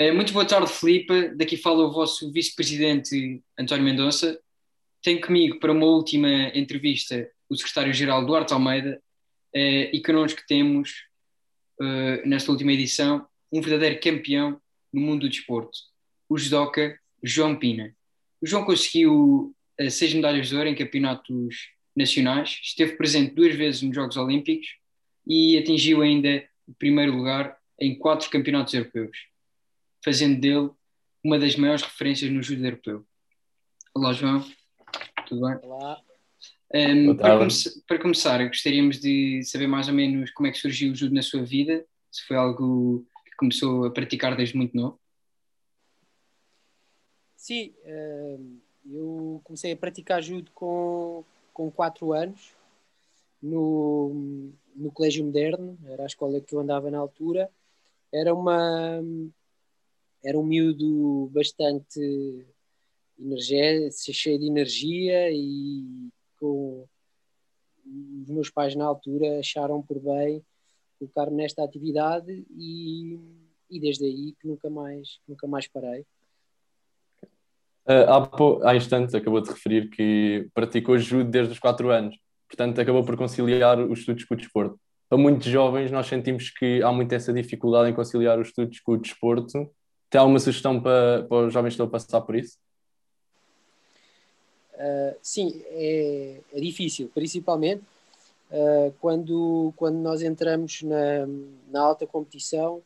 Eh, muito boa tarde, Filipe. Daqui fala o vosso vice-presidente António Mendonça. Tenho comigo para uma última entrevista o secretário-geral Duarte Almeida eh, e connosco temos, eh, nesta última edição, um verdadeiro campeão no mundo do desporto, o judoca João Pina. O João conseguiu seis medalhas de ouro em campeonatos nacionais, esteve presente duas vezes nos Jogos Olímpicos e atingiu ainda o primeiro lugar em quatro campeonatos europeus, fazendo dele uma das maiores referências no judo europeu. Olá, João. Tudo bem? Olá. Um, para, come para, começar, gostaríamos de saber mais ou menos como é que surgiu o judo na sua vida, se foi algo que começou a praticar desde muito novo. Sim, eu comecei a praticar judo com, com 4 anos no, no Colégio Moderno, era a escola que eu andava na altura. Era uma era um miúdo bastante cheio de energia e com os meus pais na altura acharam por bem colocar-me nesta atividade e, e desde aí que nunca mais, nunca mais parei. Uh, há, há instantes acabou de referir que praticou judo desde os 4 anos, portanto acabou por conciliar os estudos com o desporto. Para muitos jovens nós sentimos que há muito essa dificuldade em conciliar os estudos com o desporto. Tem alguma sugestão para, para os jovens que estão a passar por isso? Uh, sim, é, é, difícil, principalmente uh, quando, quando nós entramos na, na alta competição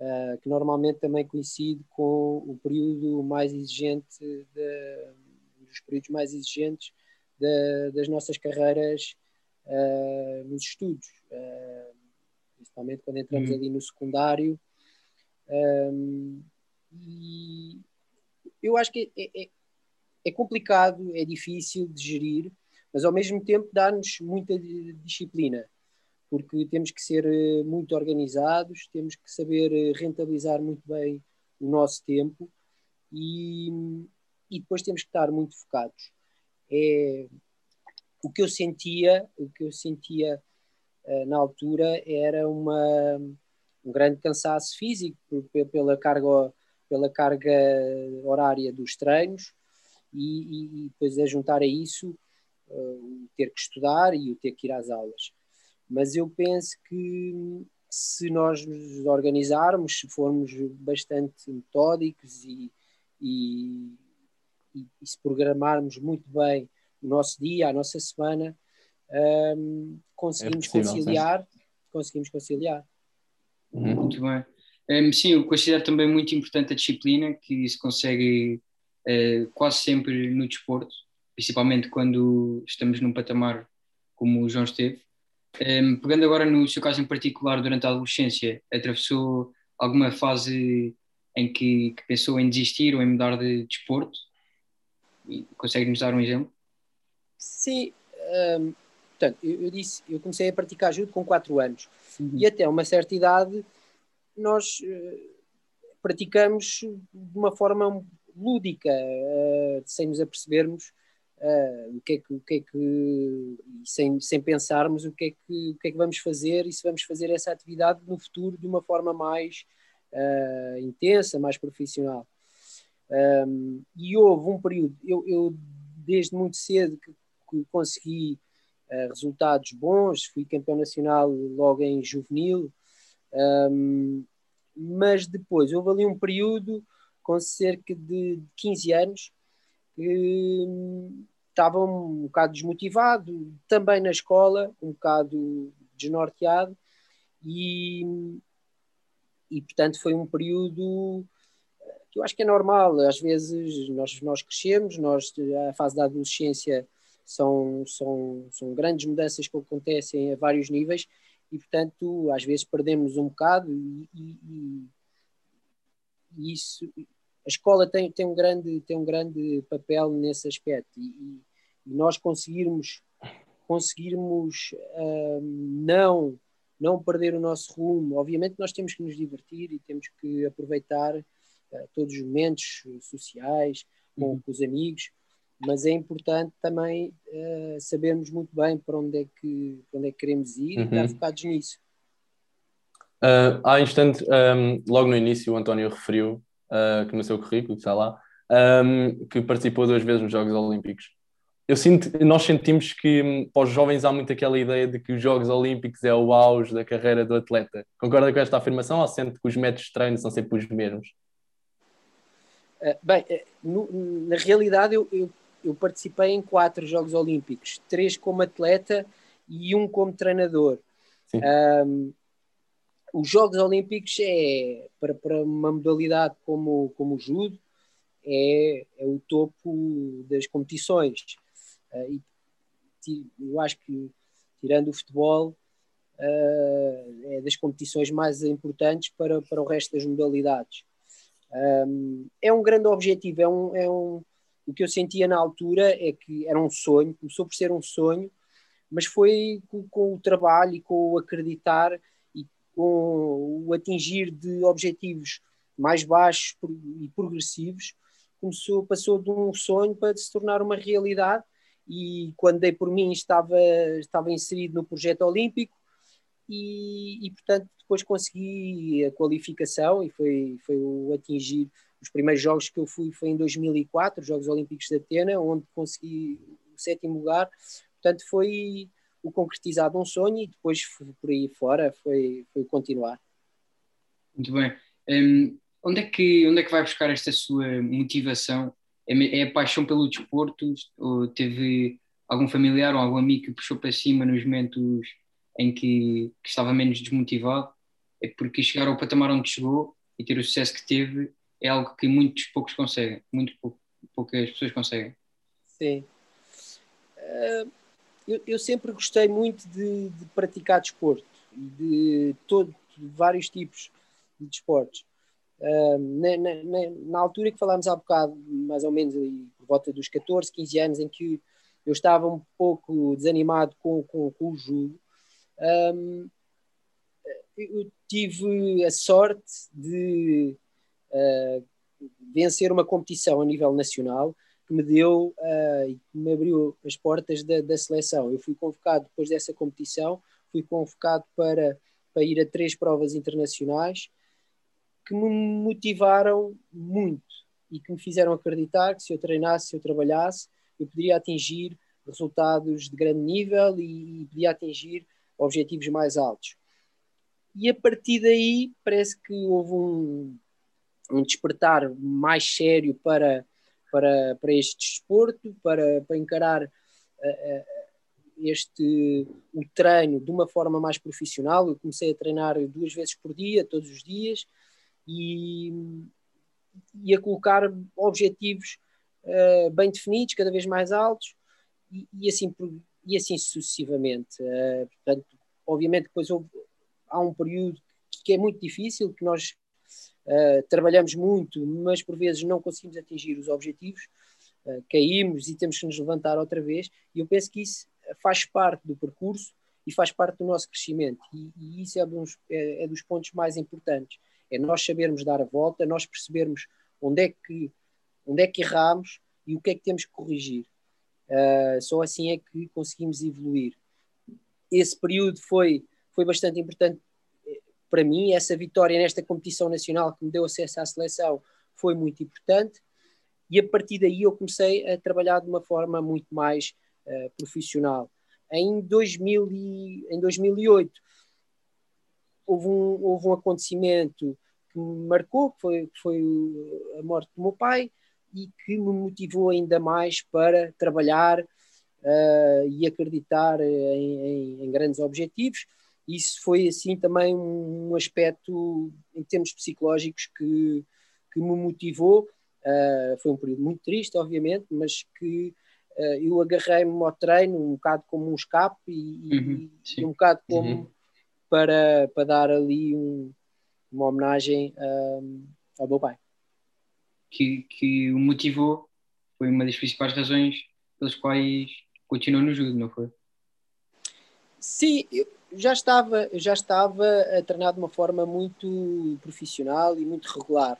uh, que normalmente também coincide com o período mais exigente, de, dos períodos mais exigentes de, das nossas carreiras uh, nos estudos, uh, principalmente quando entramos uhum. ali no secundário. Um, e eu acho que é, é, é, complicado, é difícil de gerir, mas ao mesmo tempo dá-nos muita disciplina porque temos que ser eh, muito organizados, temos que saber eh, rentabilizar muito bem o nosso tempo e, e depois temos que estar muito focados. É, o que eu sentia, o que eu sentia uh, na altura era uma, um grande cansaço físico pela carga, pela carga horária dos treinos e, e depois a juntar a isso uh, o ter que estudar e o ter que ir às aulas mas eu penso que se nós nos organizarmos, se formos bastante metódicos e, e, e, e se programarmos muito bem o nosso dia, a nossa semana, um, conseguimos é possível, conciliar. Conseguimos conciliar. Uhum. Muito bem. Um, sim, eu considero também muito importante a disciplina, que se consegue uh, quase sempre no desporto, principalmente quando estamos num patamar como o João esteve. Um, pegando agora no seu caso em particular, durante a adolescência, atravessou alguma fase em que, que pensou em desistir ou em mudar de desporto? Consegue-nos dar um exemplo? Sim, um, portanto, eu, eu, disse, eu comecei a praticar judo com 4 anos uhum. e até uma certa idade nós uh, praticamos de uma forma lúdica, uh, sem nos apercebermos uh, o que é que, o que, é que sem, sem pensarmos o que, é que, o que é que vamos fazer e se vamos fazer essa atividade no futuro de uma forma mais intensa, mais profissional. Um, e houve um período, eu, eu desde muito cedo que, que consegui resultados bons, fui campeão nacional logo em juvenil, um, mas depois houve ali um período com cerca de 15 anos que estava um bocado desmotivado, também na escola, um bocado desnorteado, e, e portanto foi um período que eu acho que é normal, às vezes nós, nós crescemos, nós, a fase da adolescência são, são, são grandes mudanças que acontecem a vários níveis e portanto às vezes perdemos um bocado e, e, e isso a escola tem, tem, um grande, tem um grande papel nesse aspecto e, e nós conseguirmos conseguirmos um, não não perder o nosso rumo. Obviamente nós temos que nos divertir e temos que aproveitar uh, todos os momentos sociais com, uhum. com, os amigos, mas é importante também uh, sabermos muito bem para onde é que, para onde é que queremos ir uhum. e estar focados nisso. Uh, há instante, um, logo no início, o António referiu uh, que no seu currículo, que está lá, um, que participou duas vezes nos Jogos Olímpicos. Eu sinto, nós sentimos que hum, para os jovens há muito aquela ideia de que os Jogos Olímpicos é o auge da carreira do atleta. Concorda com esta afirmação ou sente que os métodos de treino são sempre os mesmos? Uh, bem, no, na realidade eu, eu, eu, participei em quatro Jogos Olímpicos, três como atleta e um como treinador. Um, os Jogos Olímpicos é para, para uma modalidade como, como o judo é, é o topo das competições. Uh, e eu acho que tirando o futebol uh, é das competições mais importantes para, para o resto das modalidades. Um, é um grande objetivo é um, é um o que eu sentia na altura é que era um sonho começou por ser um sonho mas foi com, com o trabalho e com o acreditar com o atingir de objetivos mais baixos e progressivos, começou, passou de um sonho para se tornar uma realidade. E quando dei por mim estava, estava inserido no projeto olímpico e, e portanto depois consegui a qualificação e foi, foi o atingir os primeiros jogos que eu fui foi em 2004, os Jogos Olímpicos de Atena, onde consegui o sétimo lugar, portanto foi o concretizar de um sonho e depois por aí fora foi, foi continuar. Muito bem. Um, onde, é que, onde é que vai buscar esta sua motivação? É, é a paixão pelo desporto? Ou teve algum familiar ou algum amigo que puxou para cima nos momentos em que, que estava menos desmotivado? É porque chegar ao patamar onde chegou e ter o sucesso que teve é algo que muitos poucos conseguem, muito pou, poucas pessoas conseguem. Sim. Uh, eu, eu sempre gostei muito de, de praticar desporto, de, todo, de vários tipos de desportos. Uh, na, na, na, altura que falámos há bocado, mais ou menos ali, por volta dos 14, 15 anos, em que eu estava um pouco desanimado com, com, com o judo, um, eu tive a sorte de uh, vencer uma competição a nível nacional que me deu uh, e que me abriu as portas da, da, seleção. Eu fui convocado depois dessa competição, fui convocado para, para ir a três provas internacionais que me motivaram muito e que me fizeram acreditar que se eu treinasse, se eu trabalhasse, eu poderia atingir resultados de grande nível e, e podia atingir objetivos mais altos. E a partir daí parece que houve um, um despertar mais sério para para, para este desporto, para, para encarar uh, este o treino de uma forma mais profissional. Eu comecei a treinar duas vezes por dia, todos os dias, e, e a colocar objetivos uh, bem definidos, cada vez mais altos, e, e assim, e assim sucessivamente. Uh, portanto, obviamente, depois houve, há um período que é muito difícil, que nós Uh, trabalhamos muito, mas por vezes não conseguimos atingir os objetivos, uh, caímos e temos que nos levantar outra vez. E eu penso que isso faz parte do percurso e faz parte do nosso crescimento. E, e isso é, dos, é, é, dos pontos mais importantes. É nós sabermos dar a volta, nós percebermos onde é que, onde é que erramos e o que é que temos que corrigir. Uh, só assim é que conseguimos evoluir. Esse período foi, foi bastante importante para mim, essa vitória nesta competição nacional que me deu acesso à seleção foi muito importante. E a partir daí eu comecei a trabalhar de uma forma muito mais uh, profissional. Em, 2000 e, em 2008 houve um, houve um acontecimento que me marcou, que foi, que foi a morte do meu pai, e que me motivou ainda mais para trabalhar uh, e acreditar em, em, em grandes objetivos isso foi assim também um aspecto em termos psicológicos que, que me motivou. Uh, foi um período muito triste, obviamente, mas que uh, eu agarrei-me ao treino um bocado como um escape e, uhum, e um bocado como uhum. para, para dar ali um, uma homenagem um, ao meu pai. Que, que o motivou foi uma das principais razões pelas quais continuou no judo, não foi? Sim, eu, já estava, já estava a treinar de uma forma muito profissional e muito regular.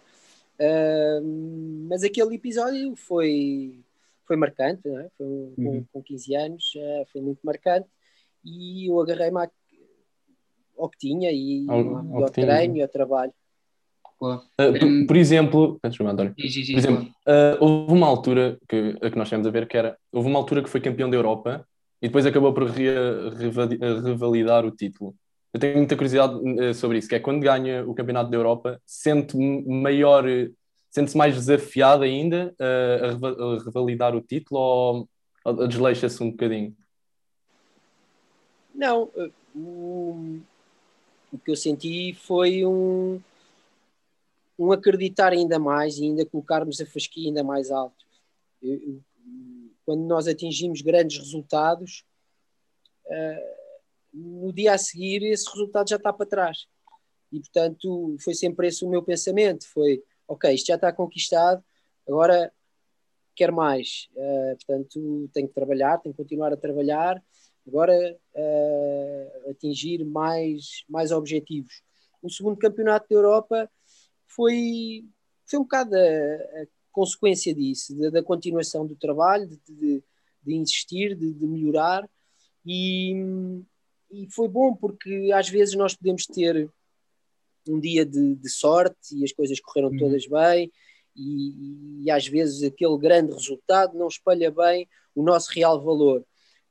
Uh, mas aquele episódio foi, foi marcante, é? foi, uhum. com, com 15 anos, uh, foi muito marcante e eu agarrei-me ao que tinha e ao, ao, ao treino e ao trabalho. Uh, por, por, exemplo, desculpa, António. Por exemplo, uh, houve uma altura que, a que nós temos a ver que era houve uma altura que foi campeão da Europa e depois acabou por re, revalidar o título. Eu tenho muita curiosidade uh, sobre isso, que é quando ganha o campeonato da Europa, sente maior, sente-se mais desafiado ainda a, revalidar o título ou, desleixa-se um bocadinho? Não, o, o que eu senti foi um um acreditar ainda mais e ainda colocarmos a fasquia ainda mais alto. Eu, quando nós atingimos grandes resultados, uh, no dia a seguir esse resultado já está para trás. E, portanto, foi sempre esse o meu pensamento, foi, ok, isto já está conquistado, agora quero mais. Uh, portanto, tenho que trabalhar, tenho que continuar a trabalhar, agora uh, atingir mais, mais objetivos. O segundo campeonato da Europa foi, foi um bocado a, a consequência disso, da, da, continuação do trabalho, de, de, de insistir, de, de melhorar, e, e, foi bom porque às vezes nós podemos ter um dia de, de sorte e as coisas correram uhum. todas bem, e, e, às vezes aquele grande resultado não espalha bem o nosso real valor.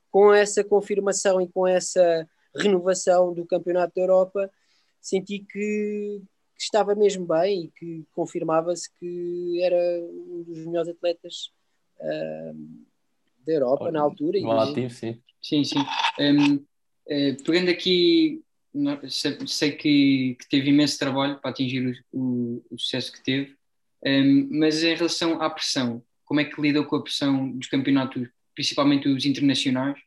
Com essa confirmação e com essa renovação do Campeonato da Europa, senti que, que estava mesmo bem e que confirmava-se que era um dos melhores atletas uh, da Europa Olha, na altura. No ativo, sim. Sim, sim. Um, uh, eh, pegando aqui, sei que, que, teve imenso trabalho para atingir o, o, o sucesso que teve, um, mas em relação à pressão, como é que lidou com a pressão dos campeonatos, principalmente os internacionais?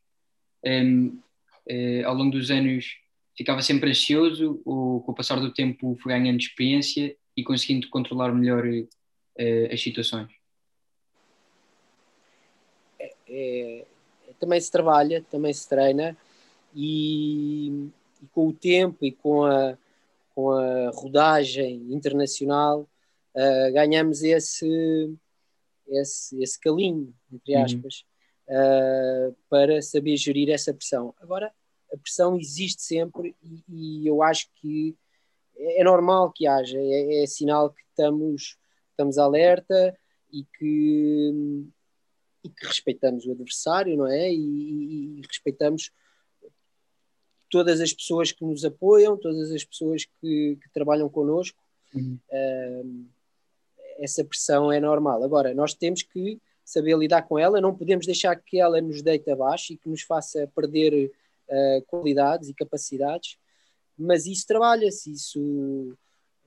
Um, uh, eh, ao longo dos anos ficava sempre ansioso ou com o passar do tempo foi ganhando experiência e conseguindo controlar melhor uh, as situações? É, é, também se trabalha, também se treina e, e, com o tempo e com a, com a rodagem internacional uh, ganhamos esse, esse, esse calinho, entre uhum. aspas, uhum. uh, para saber gerir essa pressão. Agora, a pressão existe sempre e, e eu acho que é, é normal que haja, é, é, sinal que estamos, estamos alerta e que, e que respeitamos o adversário, não é? E, e, respeitamos todas as pessoas que nos apoiam, todas as pessoas que, que trabalham connosco. Uhum. Uh, essa pressão é normal. Agora, nós temos que saber lidar com ela, não podemos deixar que ela nos deite abaixo e que nos faça perder uh, qualidades e capacidades, mas isso trabalha-se, isso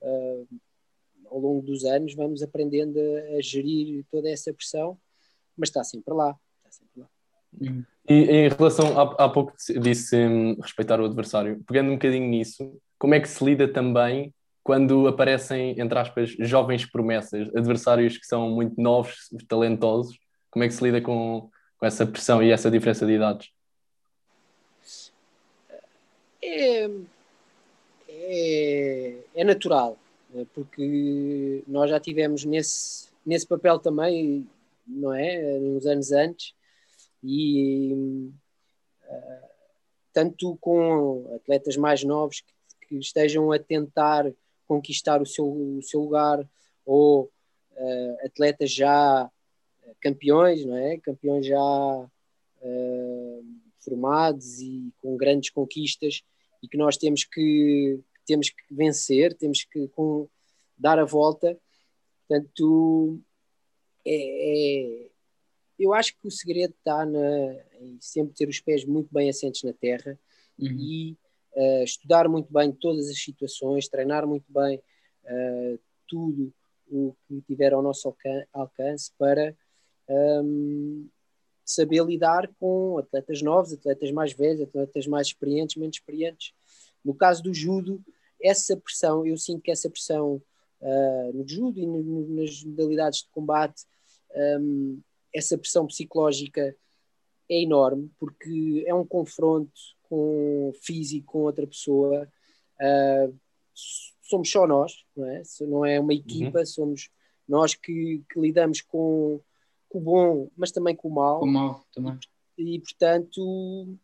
uh, ao longo dos anos vamos aprendendo a, a, gerir toda essa pressão, mas está sempre lá. Está sempre lá. E em relação, há, há pouco disse um, respeitar o adversário, pegando um bocadinho nisso, como é que se lida também quando aparecem, entre aspas, jovens promessas, adversários que são muito novos, talentosos, como é que se lida com, com essa pressão e essa diferença de idades? É, é, é natural, né? porque nós já tivemos nesse, nesse papel também, não é? Uns anos antes, e uh, tanto com atletas mais novos que, que, estejam a tentar conquistar o seu, o seu lugar, ou uh, atletas já campeões, não é? Campeões já uh, formados e com grandes conquistas e que nós temos que, temos que vencer, temos que com, dar a volta. Portanto, é, é, eu acho que o segredo está na, em sempre ter os pés muito bem assentes na terra uhum. e uh, estudar muito bem todas as situações, treinar muito bem uh, tudo o que tiver ao nosso alcance para um, saber lidar com atletas novos, atletas mais velhos, atletas mais experientes, menos experientes. No caso do judo, essa pressão, eu sinto que essa pressão uh, no judo e no, nas modalidades de combate, um, essa pressão psicológica é enorme, porque é um confronto com físico com outra pessoa. Uh, somos só nós, não é? Não é uma equipa, uhum. somos nós que, que lidamos com com o bom, mas também com o mal. Com o mal também. E, portanto,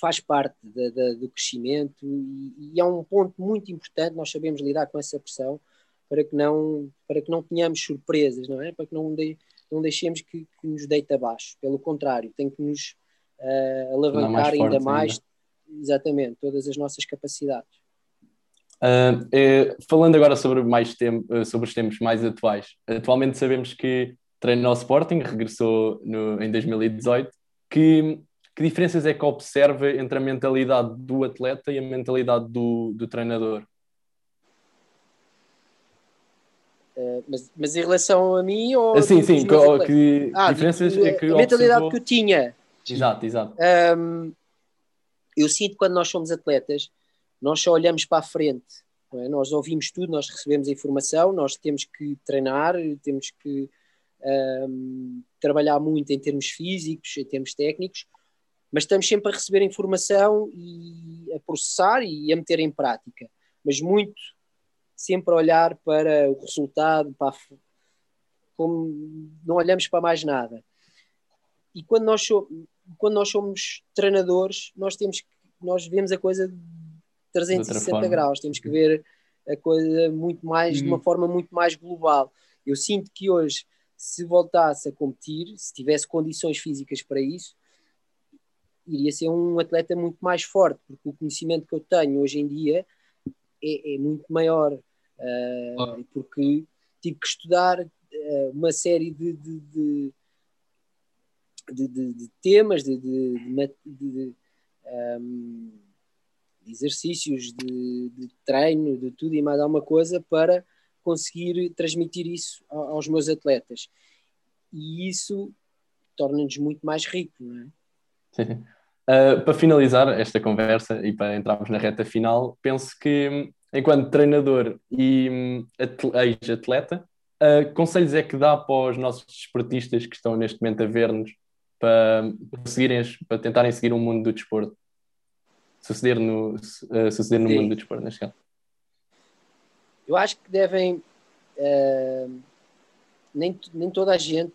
faz parte da, da, do crescimento e, e, é um ponto muito importante nós sabemos lidar com essa pressão para que não para que não tenhamos surpresas não é para que não de, não deixemos que, que, nos deite abaixo pelo contrário tem que nos uh, alavancar mais ainda mais ainda. exatamente todas as nossas capacidades uh, falando agora sobre mais tempo sobre os tempos mais atuais atualmente sabemos que treinou o Sporting regressou no, em 2018 que que diferenças é que observa entre a mentalidade do atleta e a mentalidade do, do treinador? Uh, mas, mas em relação a mim ou ah, sim, sim, que, que ah, diferenças é que a mentalidade que eu tinha. Exato, exato. Um, eu sinto quando nós somos atletas nós só olhamos para a frente é? nós ouvimos tudo, nós recebemos a informação nós temos que treinar temos que um, trabalhar muito em termos físicos, em termos técnicos mas estamos sempre a receber informação e a processar e a meter em prática, mas muito sempre a olhar para o resultado, para a, como não olhamos para mais nada. E quando nós, quando nós somos treinadores, nós temos nós vemos a coisa de 360 graus, temos que ver a coisa muito mais de uma uhum. forma muito mais global. Eu sinto que hoje, se voltasse a competir, se tivesse condições físicas para isso, iria ser um atleta muito mais forte, porque o conhecimento que eu tenho hoje em dia é, é muito maior, uh, porque tive que estudar uh, uma série de, de, de, de temas, de, um, exercícios, de, treino, de tudo e mais alguma coisa para conseguir transmitir isso aos meus atletas. E isso torna-nos muito mais ricos, não é? Uh, para finalizar esta conversa e para entrarmos na reta final, penso que, enquanto treinador e hum, ex-atleta, uh, conselhos é que dá para os nossos desportistas que estão neste momento a ver-nos para, seguirem, para tentarem seguir o um mundo do desporto? Suceder no, uh, suceder no mundo do desporto, neste caso. Eu acho que devem. nem, nem toda a gente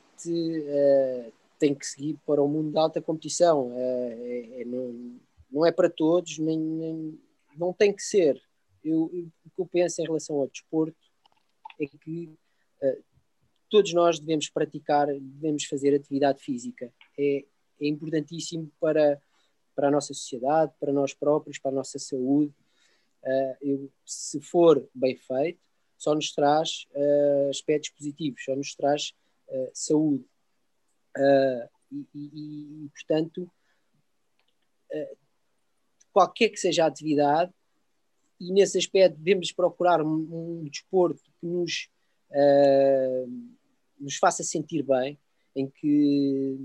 tem que seguir para o mundo da alta competição. É, é, é, não, não é para todos, nem, nem não tem que ser. Eu, eu, o que eu penso em relação ao desporto é que uh, todos nós devemos praticar, devemos fazer atividade física. É, é importantíssimo para, para a nossa sociedade, para nós próprios, para a nossa saúde. Uh, eu, se for bem feito, só nos traz uh, aspectos positivos, só nos traz saúde. Uh, e, e, e, portanto, qualquer que seja a atividade, e nesse aspecto devemos procurar um, um desporto que nos, uh, nos faça sentir bem, em que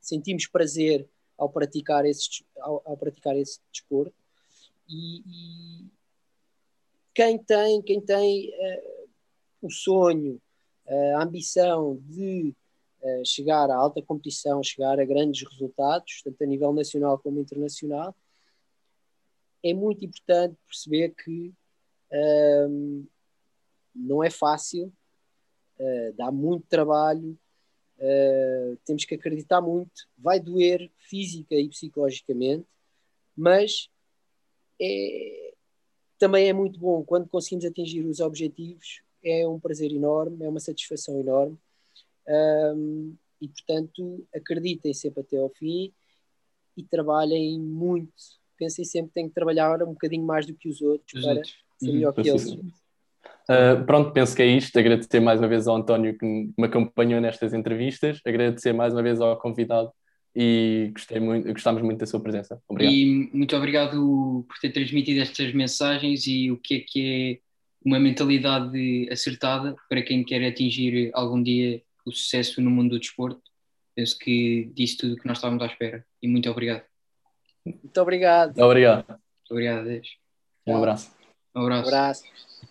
sentimos prazer ao praticar esse, ao, ao praticar esse desporto. E, e, quem tem, quem tem o sonho, a ambição de chegar à alta competição, chegar a grandes resultados, tanto a nível nacional como internacional, é muito importante perceber que um, não é fácil, uh, dá muito trabalho, uh, temos que acreditar muito, vai doer física e psicologicamente, mas é, também é muito bom quando conseguimos atingir os objetivos, é um prazer enorme, é uma satisfação enorme um, e, portanto, acreditem sempre até ao fim e trabalhem muito. Pensem sempre que têm que trabalhar um bocadinho mais do que os outros os para outros. ser melhor que eles. Uh, pronto, penso que é isto. Agradecer mais uma vez ao António que me acompanhou nestas entrevistas. Agradecer mais uma vez ao convidado e gostei muito, gostamos muito da sua presença. Obrigado. E muito obrigado por ter transmitido estas mensagens e o que é que é uma mentalidade acertada para quem quer atingir algum dia o sucesso no mundo do desporto. Penso que disse tudo o que nós estávamos à espera. E muito obrigado. Muito obrigado. Obrigado. Muito obrigado, Deus. Um abraço. Um abraço. Um abraço.